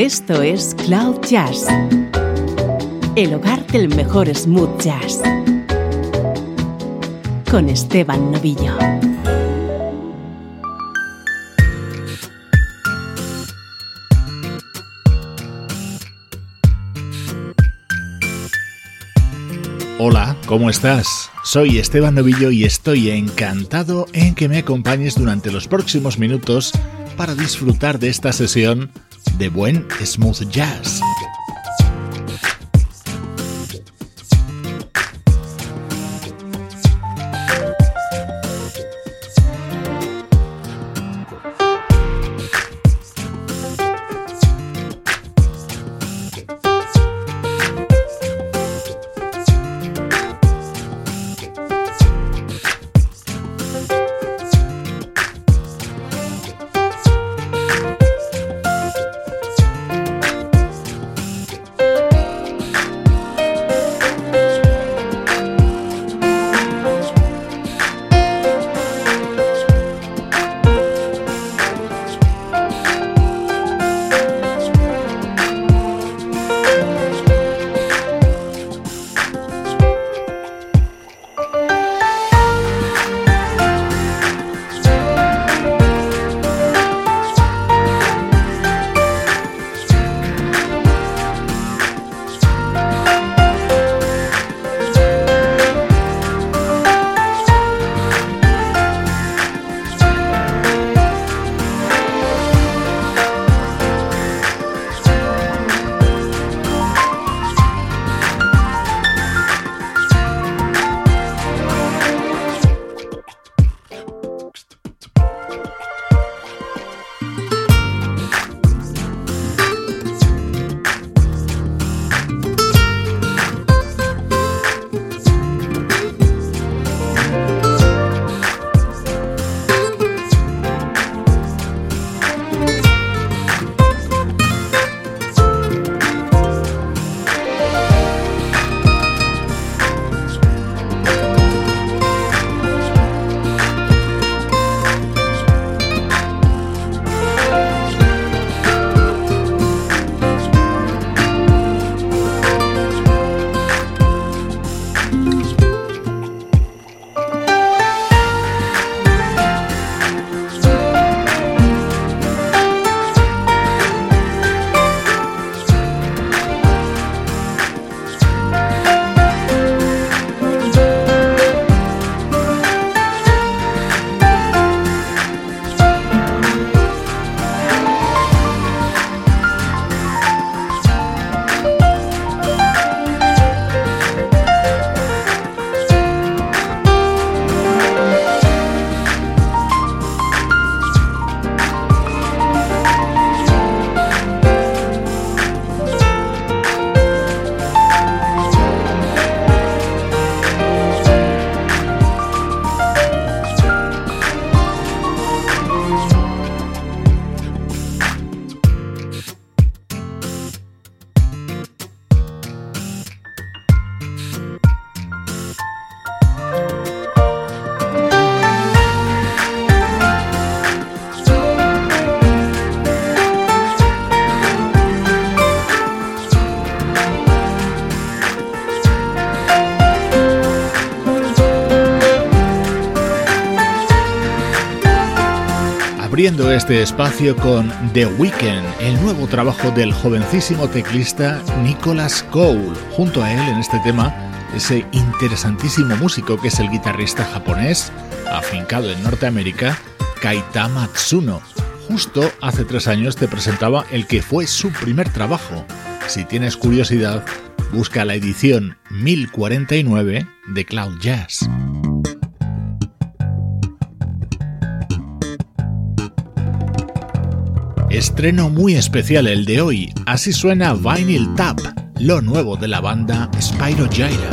Esto es Cloud Jazz, el hogar del mejor smooth jazz, con Esteban Novillo. Hola, ¿cómo estás? Soy Esteban Novillo y estoy encantado en que me acompañes durante los próximos minutos para disfrutar de esta sesión de buen smooth jazz. Abriendo este espacio con The Weeknd, el nuevo trabajo del jovencísimo teclista Nicholas Cole. Junto a él en este tema, ese interesantísimo músico que es el guitarrista japonés, afincado en Norteamérica, Kaita Matsuno. Justo hace tres años te presentaba el que fue su primer trabajo. Si tienes curiosidad, busca la edición 1049 de Cloud Jazz. Estreno muy especial el de hoy, así suena Vinyl Tap, lo nuevo de la banda Spyro Gyra.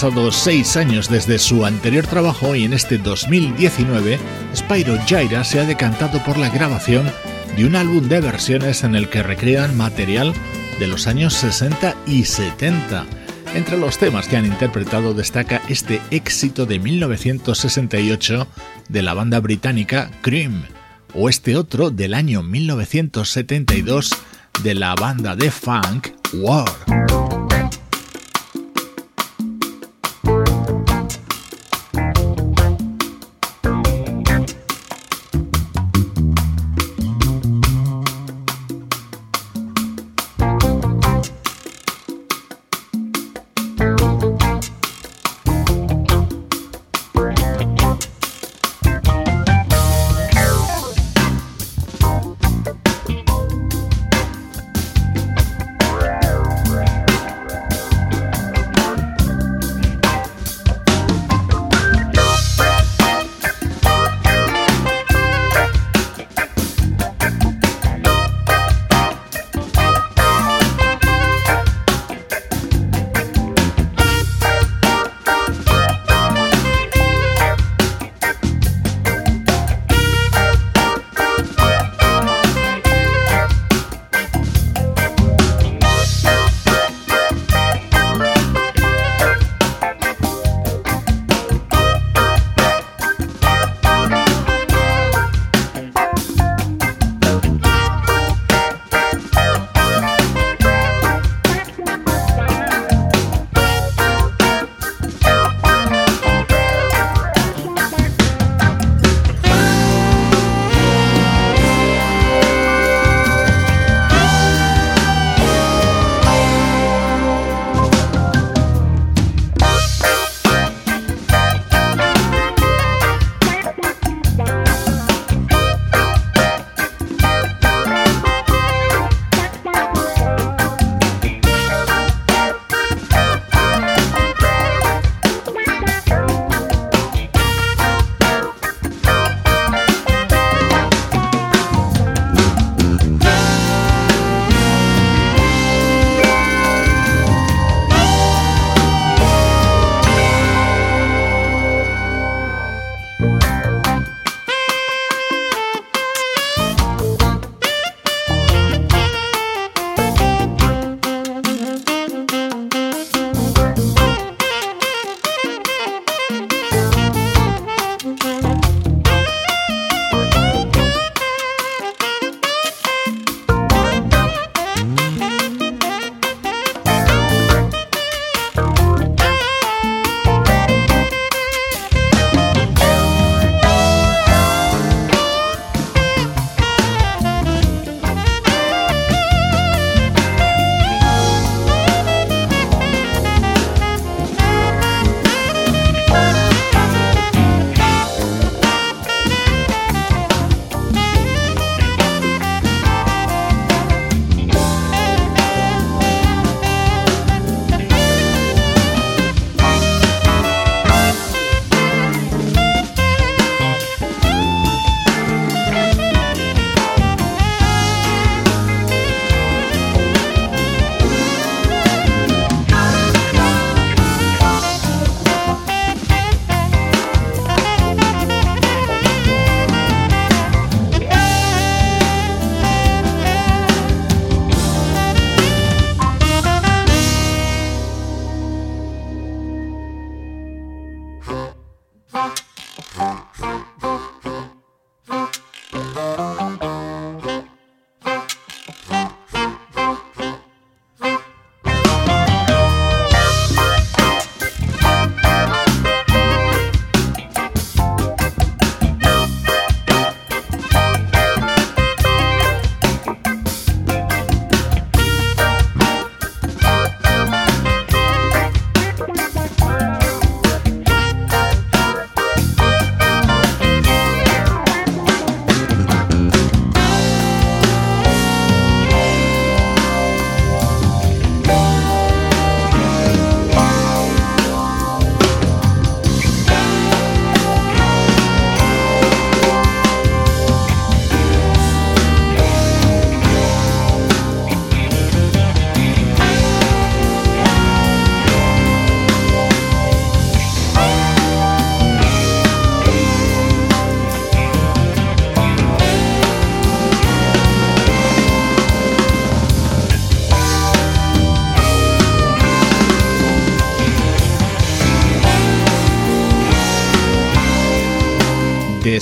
Pasado seis años desde su anterior trabajo y en este 2019, Spyro Gyra se ha decantado por la grabación de un álbum de versiones en el que recrean material de los años 60 y 70. Entre los temas que han interpretado destaca este éxito de 1968 de la banda británica Cream, o este otro del año 1972 de la banda de funk War.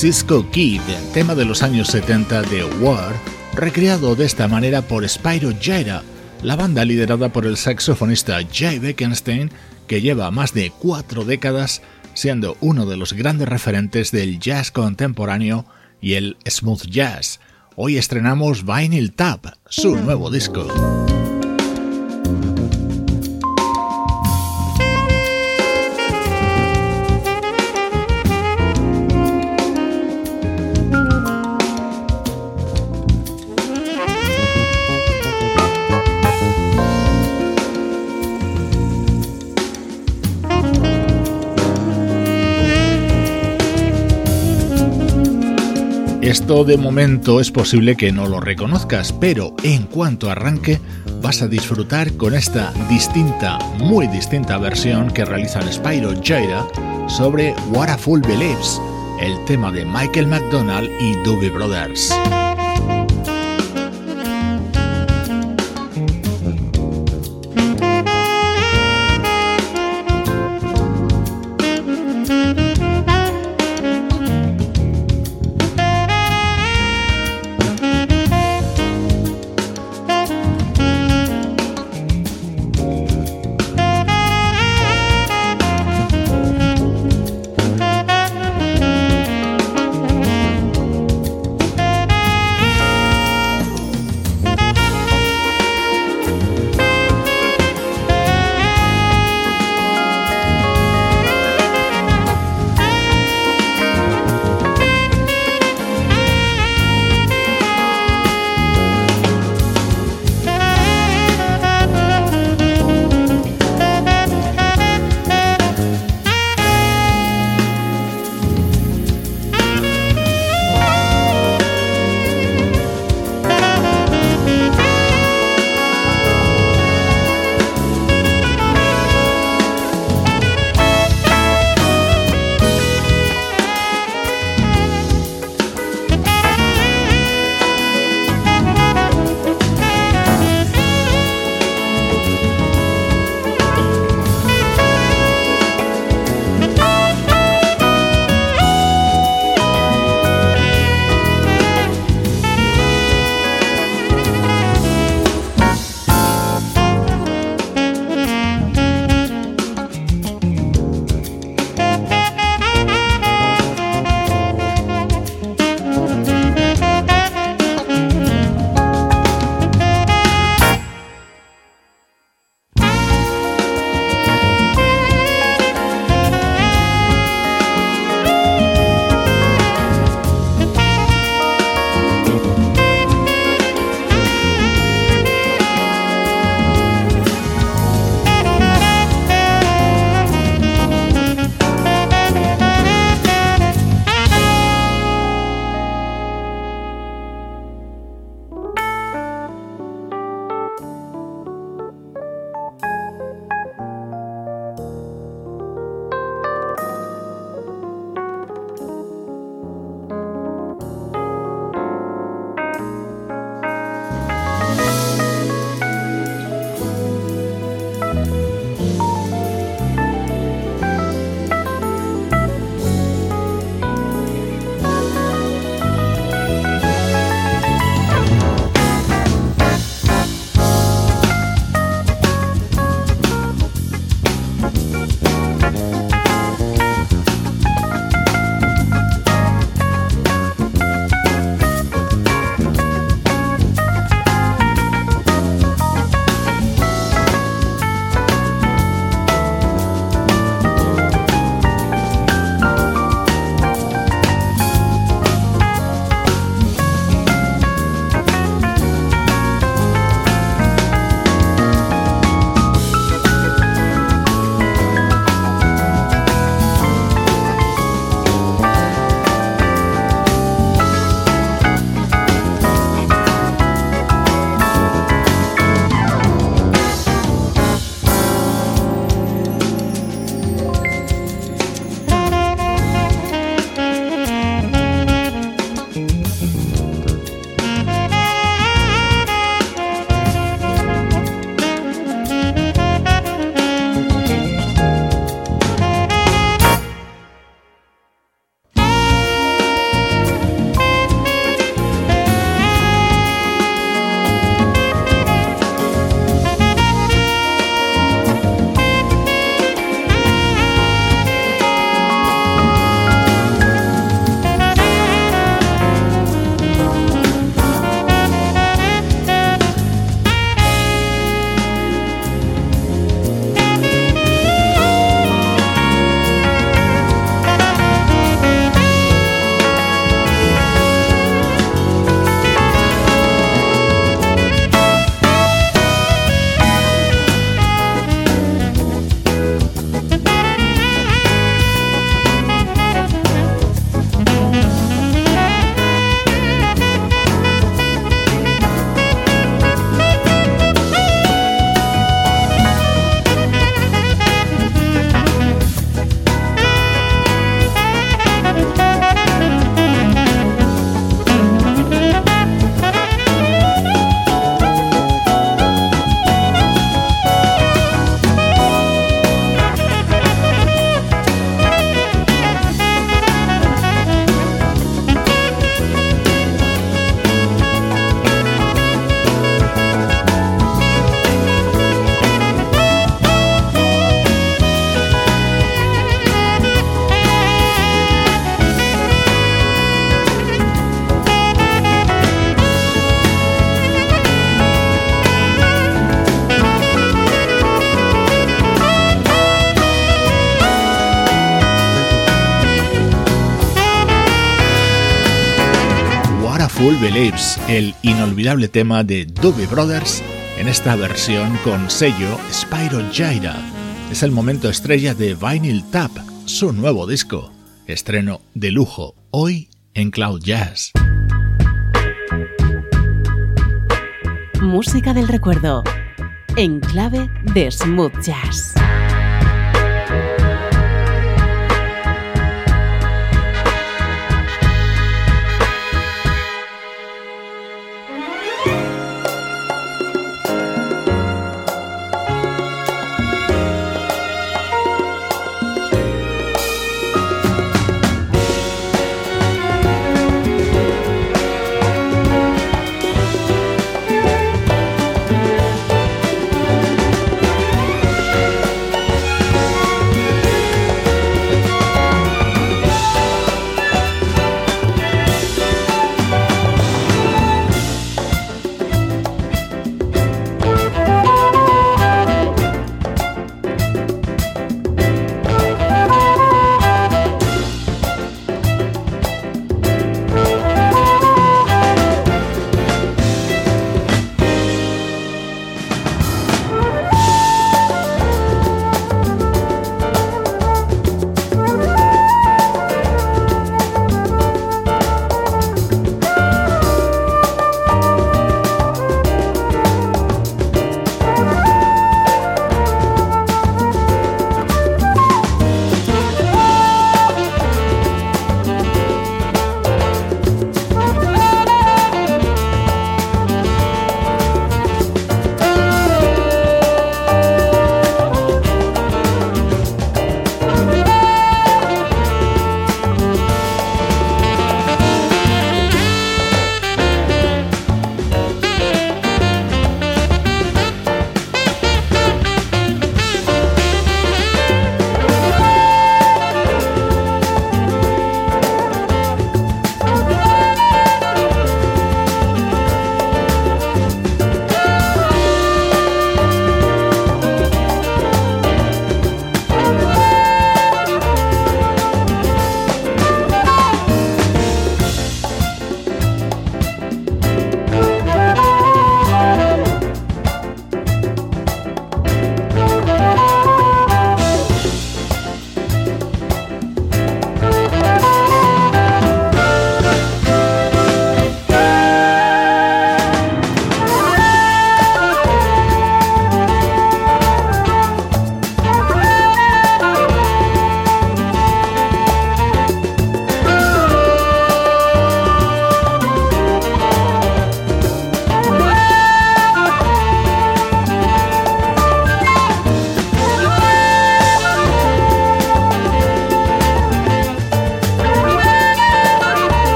Cisco Kid, tema de los años 70 de War, recreado de esta manera por Spyro Gyra, la banda liderada por el saxofonista Jay Beckenstein, que lleva más de cuatro décadas siendo uno de los grandes referentes del jazz contemporáneo y el smooth jazz. Hoy estrenamos Vinyl Tap, su nuevo disco. Esto de momento es posible que no lo reconozcas, pero en cuanto arranque vas a disfrutar con esta distinta, muy distinta versión que realizan Spyro Gyra sobre What a Fool Believes, el tema de Michael McDonald y Doobie Brothers. Believes, el inolvidable tema de Doobie Brothers en esta versión con sello Spyro Gyra. Es el momento estrella de Vinyl Tap, su nuevo disco. Estreno de lujo hoy en Cloud Jazz. Música del recuerdo en clave de smooth jazz.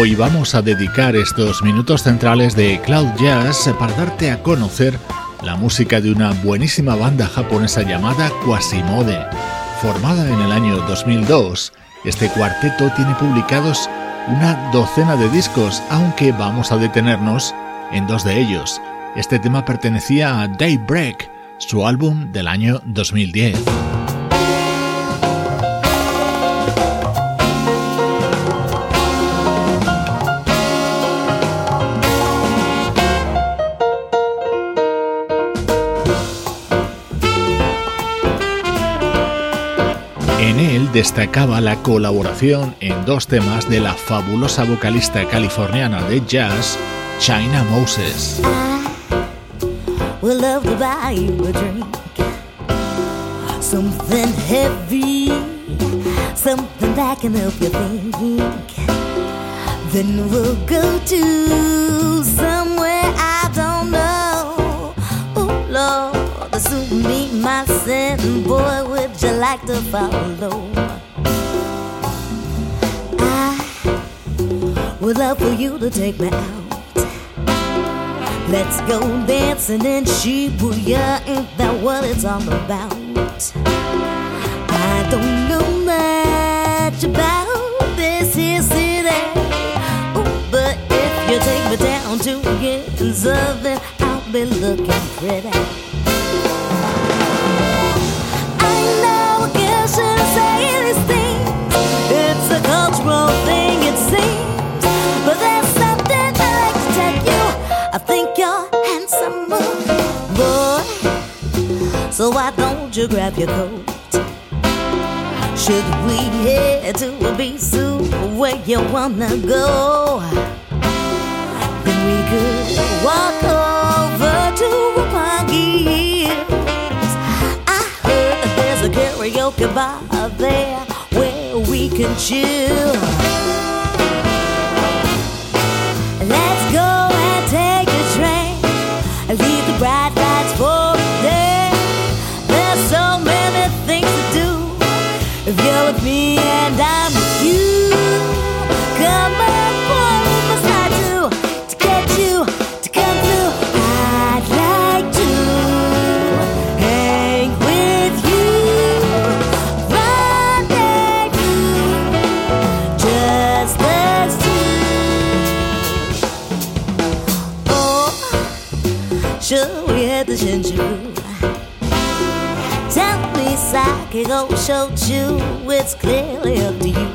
Hoy vamos a dedicar estos minutos centrales de Cloud Jazz para darte a conocer la música de una buenísima banda japonesa llamada Quasimode. Formada en el año 2002, este cuarteto tiene publicados una docena de discos, aunque vamos a detenernos en dos de ellos. Este tema pertenecía a Daybreak, su álbum del año 2010. Destacaba la colaboración en dos temas de la fabulosa vocalista californiana de jazz, China Moses. Then we'll go to somewhere Meet my sin. Boy, would you like to follow? I would love for you to take me out. Let's go dancing in Shibuya, ain't that what it's all about? I don't know much about this here city, Ooh, but if you take me down to Ginza, then I'll be looking pretty. It's a cultural thing, it seems, but there's something I like to tell you. I think you're handsome, boy. So why don't you grab your coat? Should we head to a Bisu where you wanna go? Then we could walk over to Roppongi Hills. I heard that there's a karaoke bar there we can chill. Let's go and take a train. Leave the bright lights for a day. There's so many things to do. If you're with me Sakiko Shochu, it's clearly up to you.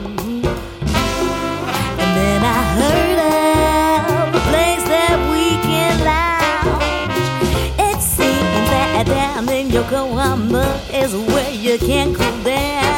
And then I heard of a place that we can lounge. It seems that down in Yokohama is where you can cool down.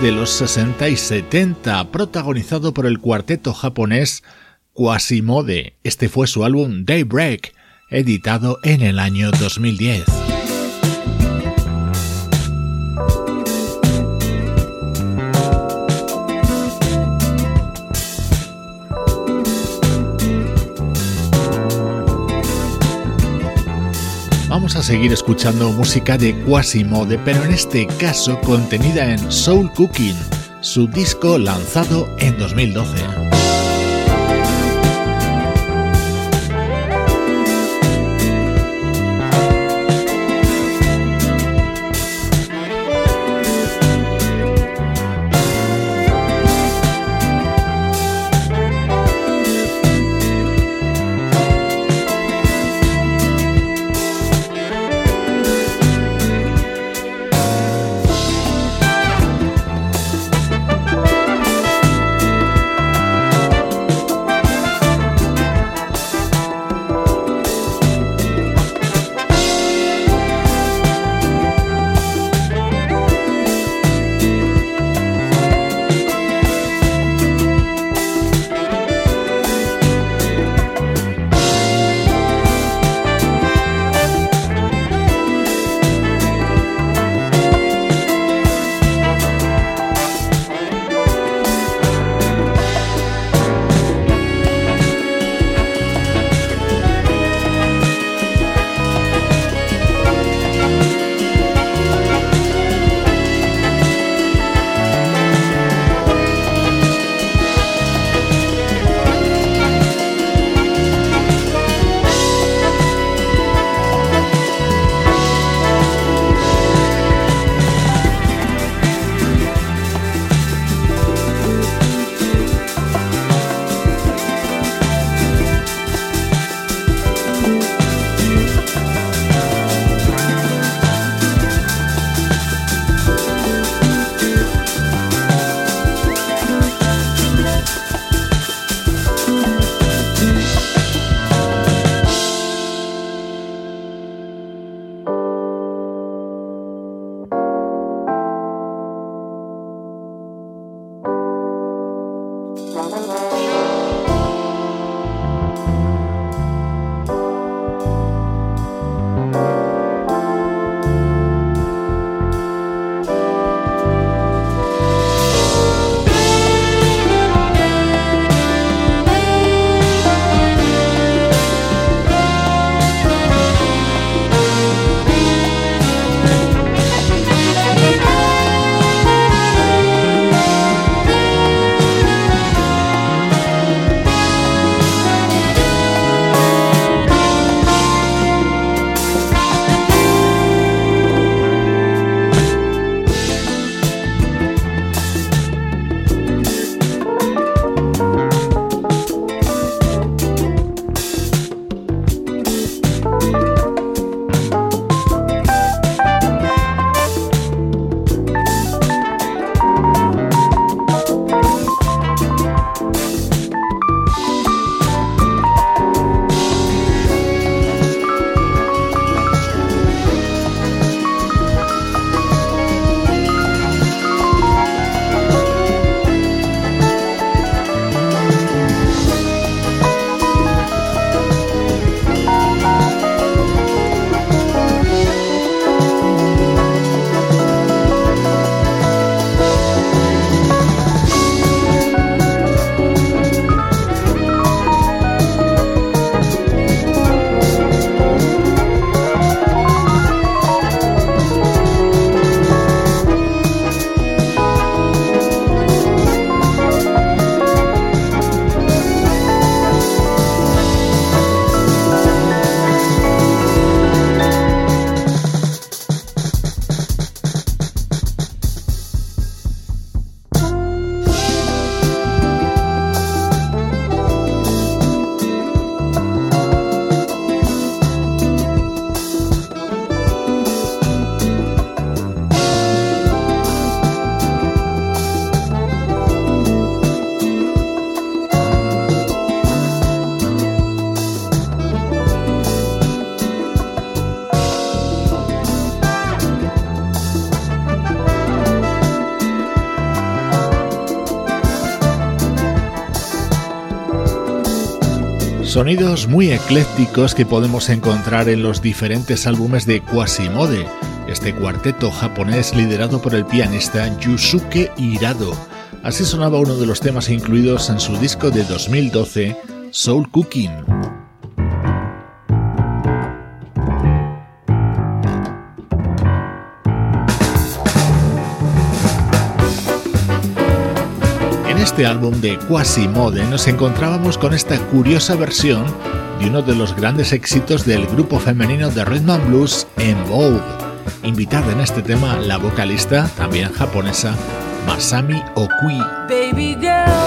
De los 60 y 70, protagonizado por el cuarteto japonés Quasimode. Este fue su álbum Daybreak, editado en el año 2010. Vamos a seguir escuchando música de Quasimode, pero en este caso contenida en Soul Cooking, su disco lanzado en 2012. Sonidos muy eclécticos que podemos encontrar en los diferentes álbumes de Quasimode, este cuarteto japonés liderado por el pianista Yusuke Hirado. Así sonaba uno de los temas incluidos en su disco de 2012, Soul Cooking. Este álbum de Quasimode nos encontrábamos con esta curiosa versión de uno de los grandes éxitos del grupo femenino de rhythm and blues En Vogue. Invitada en este tema la vocalista, también japonesa, Masami Okui. Baby girl,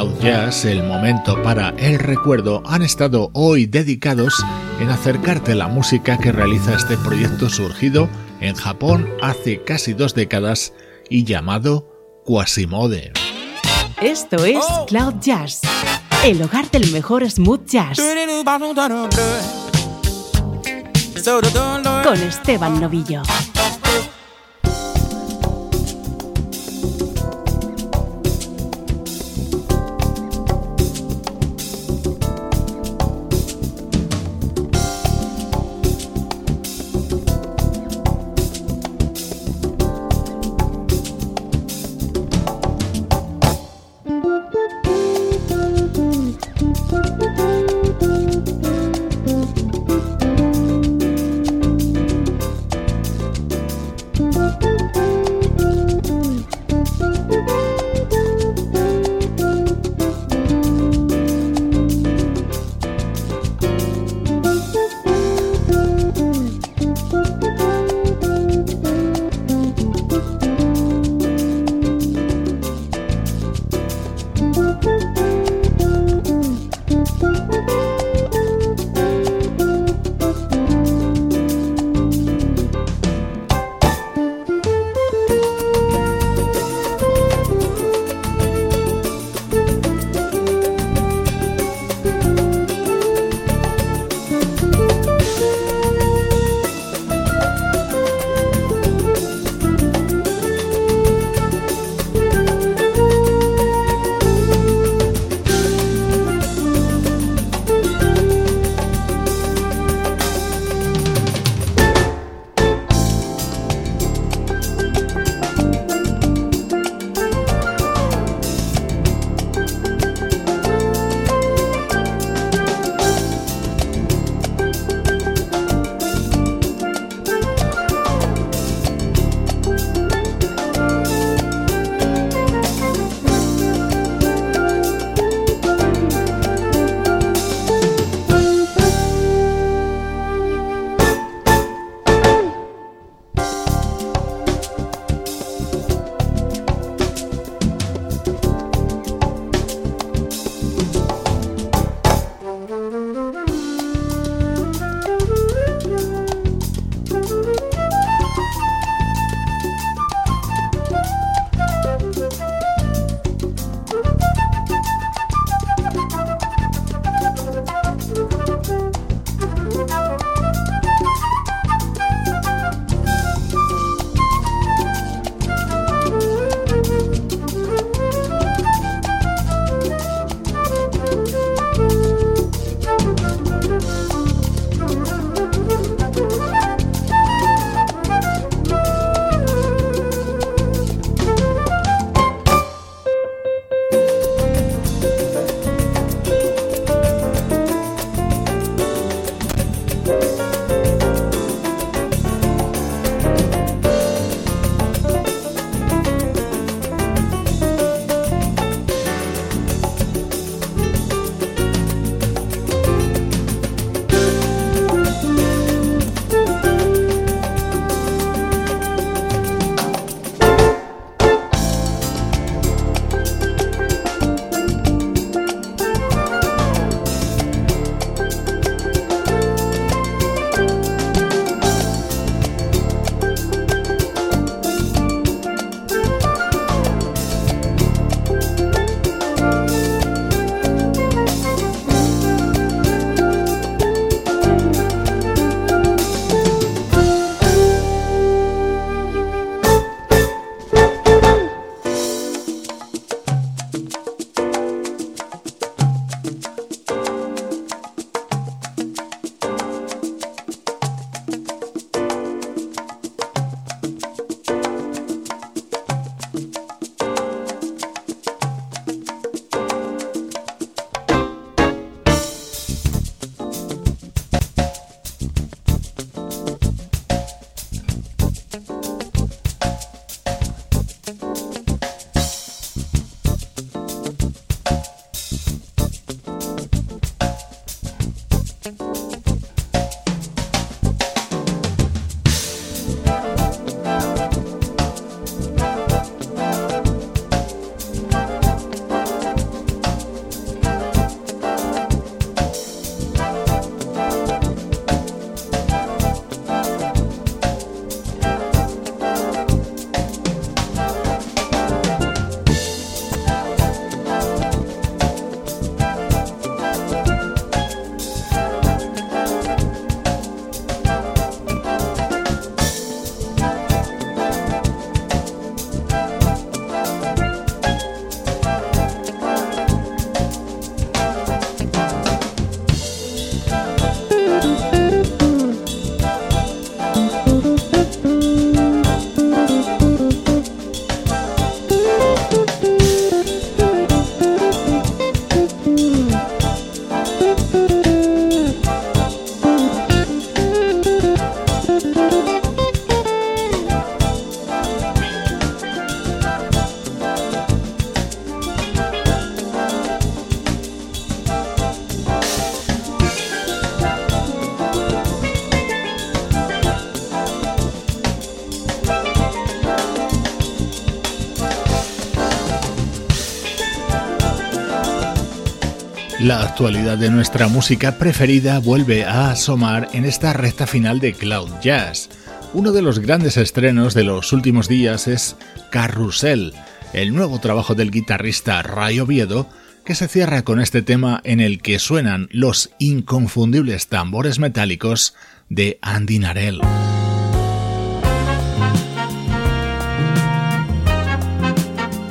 Cloud Jazz, el momento para el recuerdo, han estado hoy dedicados en acercarte la música que realiza este proyecto surgido en Japón hace casi dos décadas y llamado Quasimode. Esto es Cloud Jazz, el hogar del mejor smooth jazz. Con Esteban Novillo. Actualidad de nuestra música preferida vuelve a asomar en esta recta final de Cloud Jazz. Uno de los grandes estrenos de los últimos días es Carrusel, el nuevo trabajo del guitarrista Ray Oviedo, que se cierra con este tema en el que suenan los inconfundibles tambores metálicos de Andy Narell.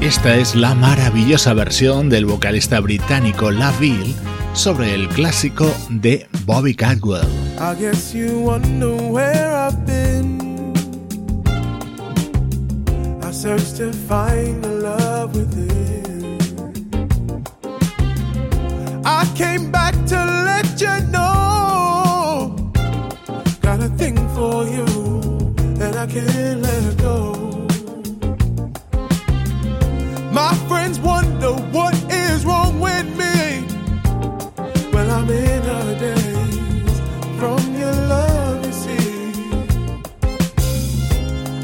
Esta es la maravillosa versión del vocalista británico Laville sobre el clásico de Bobby Cadwell. I guess you wonder where I've been. I searched to find the love within. I came back to let you know. Got a thing for you, and I can't let go. My friends wonder what is wrong with me. Daze from your love.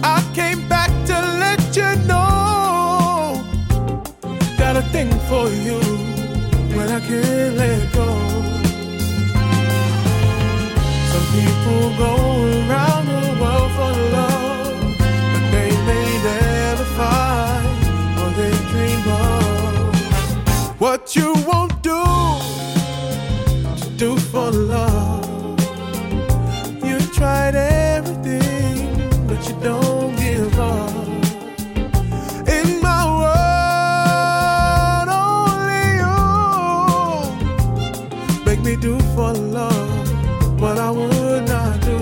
I came back to let you know. Got a thing for you when I can't let go. Some people go around the world for love, but they may never find they dream of. What you won't do love. You tried everything, but you don't give up. In my world, only you make me do for love what I would not do.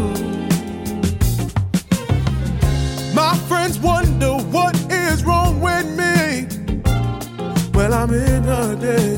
My friends wonder what is wrong with me. Well, I'm in a daze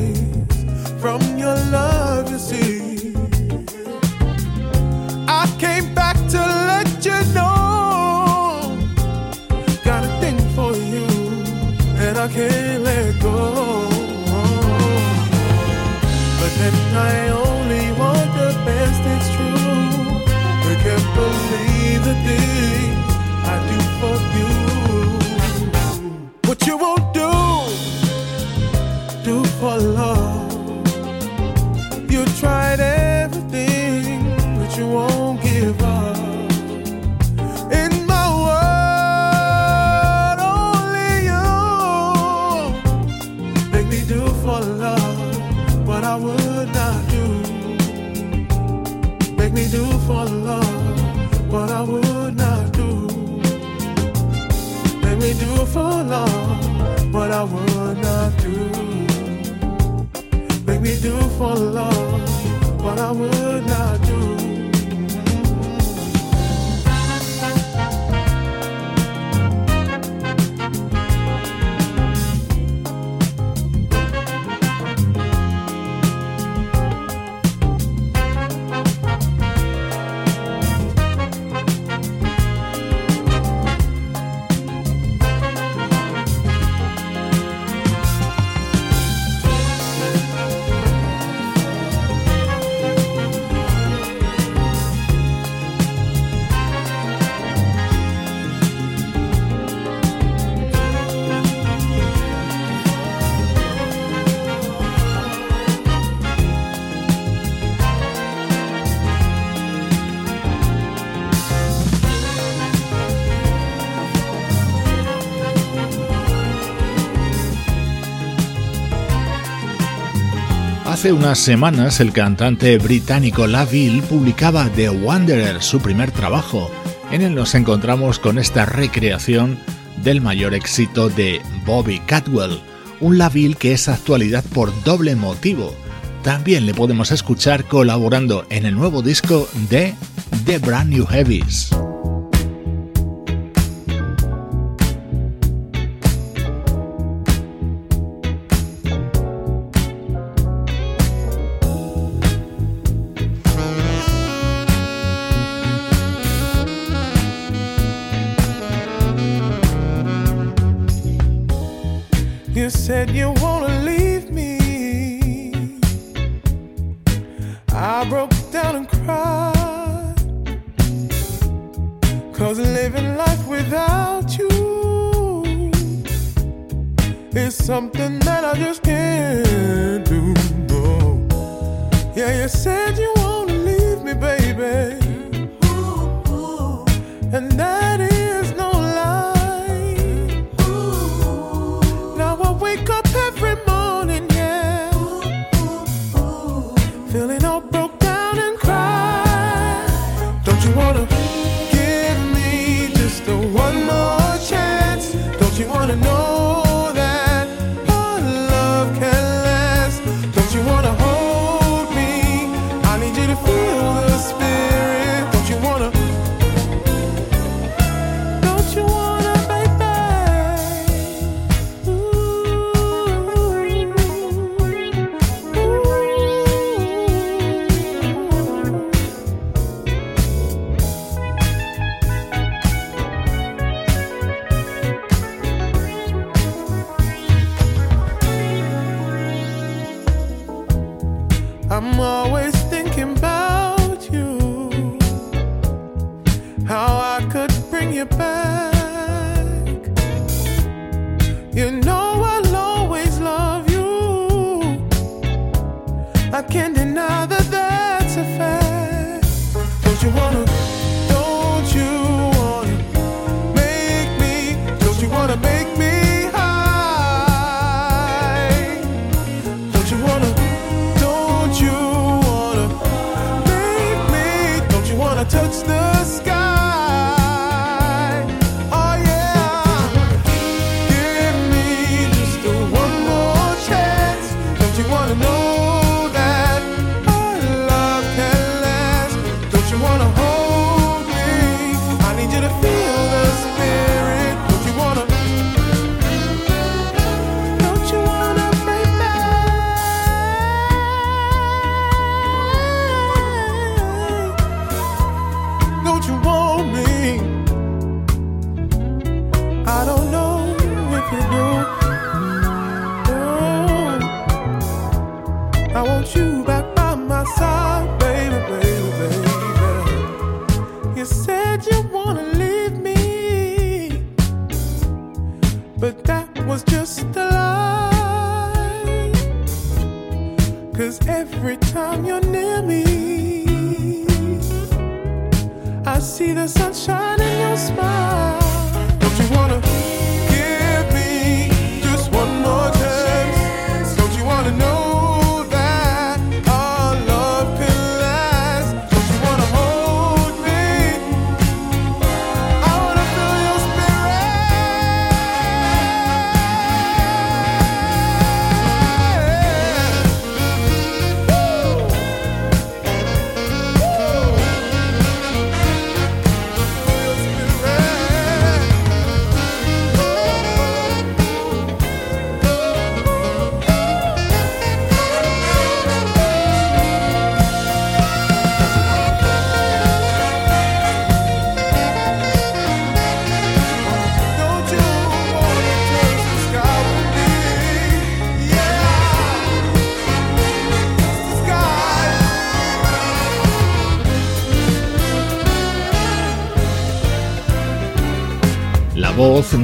Hace unas semanas el cantante británico Laville publicaba The Wanderer, su primer trabajo. En él nos encontramos con esta recreación del mayor éxito de Bobby Catwell, un Laville que es actualidad por doble motivo. También le podemos escuchar colaborando en el nuevo disco de The Brand New Heavies.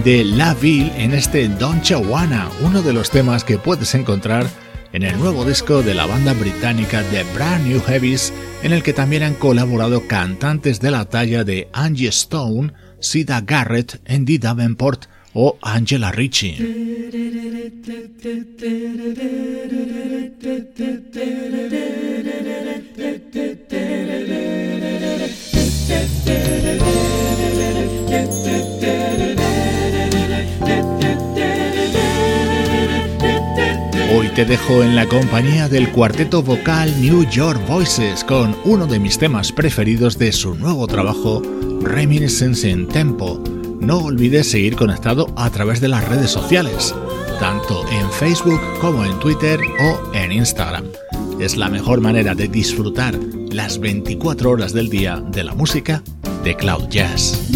de La Ville en este Don Chawana, uno de los temas que puedes encontrar en el nuevo disco de la banda británica The Brand New Heavies, en el que también han colaborado cantantes de la talla de Angie Stone, Sida Garrett, Andy Davenport o Angela Ritchie. te dejo en la compañía del cuarteto vocal New York Voices con uno de mis temas preferidos de su nuevo trabajo, Reminiscence in Tempo. No olvides seguir conectado a través de las redes sociales, tanto en Facebook como en Twitter o en Instagram. Es la mejor manera de disfrutar las 24 horas del día de la música de Cloud Jazz.